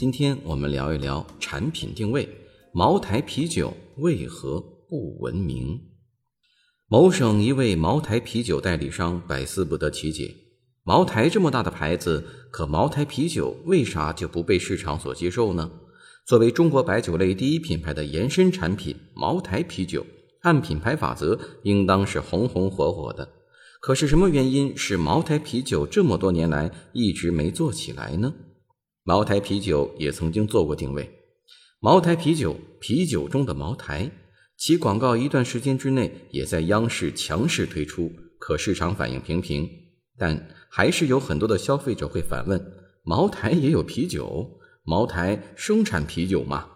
今天我们聊一聊产品定位，茅台啤酒为何不闻名？某省一位茅台啤酒代理商百思不得其解：茅台这么大的牌子，可茅台啤酒为啥就不被市场所接受呢？作为中国白酒类第一品牌的延伸产品，茅台啤酒按品牌法则应当是红红火火的。可是什么原因使茅台啤酒这么多年来一直没做起来呢？茅台啤酒也曾经做过定位，茅台啤酒啤酒中的茅台，其广告一段时间之内也在央视强势推出，可市场反应平平。但还是有很多的消费者会反问：茅台也有啤酒？茅台生产啤酒吗？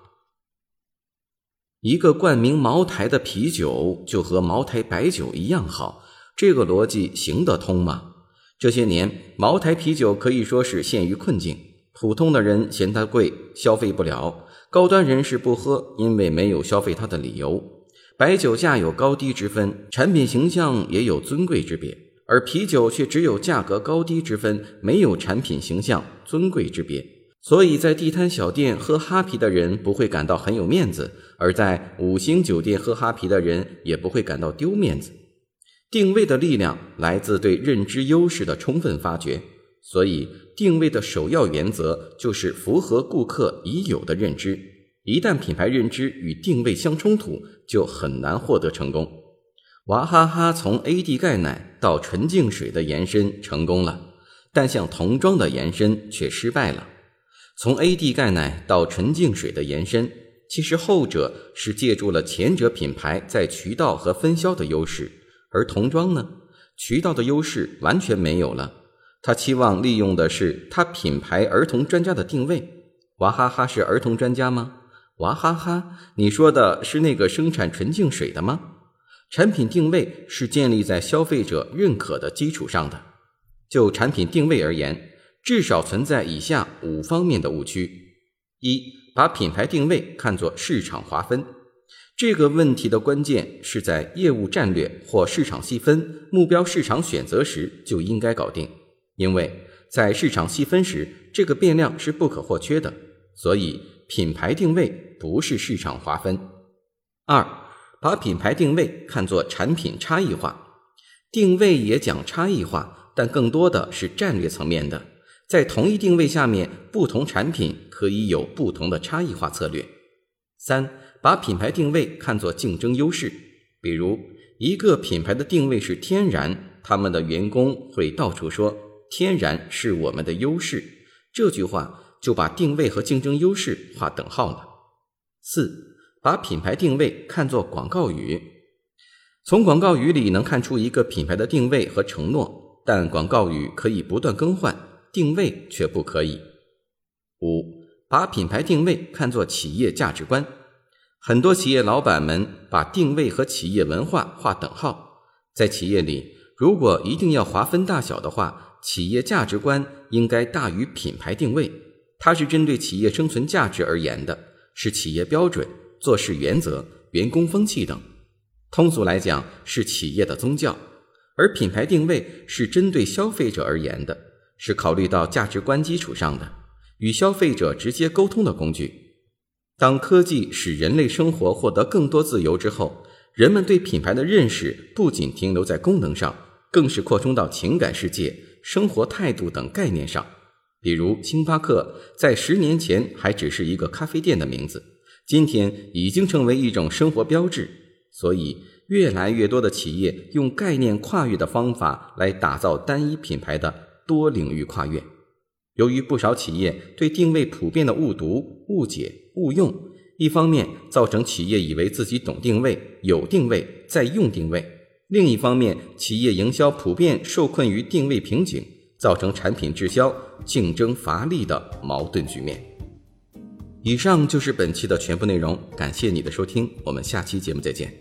一个冠名茅台的啤酒就和茅台白酒一样好？这个逻辑行得通吗？这些年，茅台啤酒可以说是陷于困境。普通的人嫌它贵，消费不了；高端人士不喝，因为没有消费它的理由。白酒价有高低之分，产品形象也有尊贵之别，而啤酒却只有价格高低之分，没有产品形象尊贵之别。所以在地摊小店喝哈啤的人不会感到很有面子，而在五星酒店喝哈啤的人也不会感到丢面子。定位的力量来自对认知优势的充分发掘，所以定位的首要原则就是符合顾客已有的认知。一旦品牌认知与定位相冲突，就很难获得成功。娃哈哈从 AD 钙奶到纯净水的延伸成功了，但向童装的延伸却失败了。从 AD 钙奶到纯净水的延伸，其实后者是借助了前者品牌在渠道和分销的优势。而童装呢，渠道的优势完全没有了。他期望利用的是他品牌儿童专家的定位。娃哈哈是儿童专家吗？娃哈哈，你说的是那个生产纯净水的吗？产品定位是建立在消费者认可的基础上的。就产品定位而言，至少存在以下五方面的误区：一，把品牌定位看作市场划分。这个问题的关键是在业务战略或市场细分、目标市场选择时就应该搞定，因为在市场细分时，这个变量是不可或缺的。所以，品牌定位不是市场划分。二，把品牌定位看作产品差异化，定位也讲差异化，但更多的是战略层面的。在同一定位下面，不同产品可以有不同的差异化策略。三。把品牌定位看作竞争优势，比如一个品牌的定位是天然，他们的员工会到处说“天然是我们的优势”，这句话就把定位和竞争优势划等号了。四，把品牌定位看作广告语，从广告语里能看出一个品牌的定位和承诺，但广告语可以不断更换，定位却不可以。五，把品牌定位看作企业价值观。很多企业老板们把定位和企业文化划等号。在企业里，如果一定要划分大小的话，企业价值观应该大于品牌定位。它是针对企业生存价值而言的，是企业标准、做事原则、员工风气等。通俗来讲，是企业的宗教。而品牌定位是针对消费者而言的，是考虑到价值观基础上的，与消费者直接沟通的工具。当科技使人类生活获得更多自由之后，人们对品牌的认识不仅停留在功能上，更是扩充到情感世界、生活态度等概念上。比如，星巴克在十年前还只是一个咖啡店的名字，今天已经成为一种生活标志。所以，越来越多的企业用概念跨越的方法来打造单一品牌的多领域跨越。由于不少企业对定位普遍的误读、误解。误用，一方面造成企业以为自己懂定位、有定位，在用定位；另一方面，企业营销普遍受困于定位瓶颈，造成产品滞销、竞争乏力的矛盾局面。以上就是本期的全部内容，感谢你的收听，我们下期节目再见。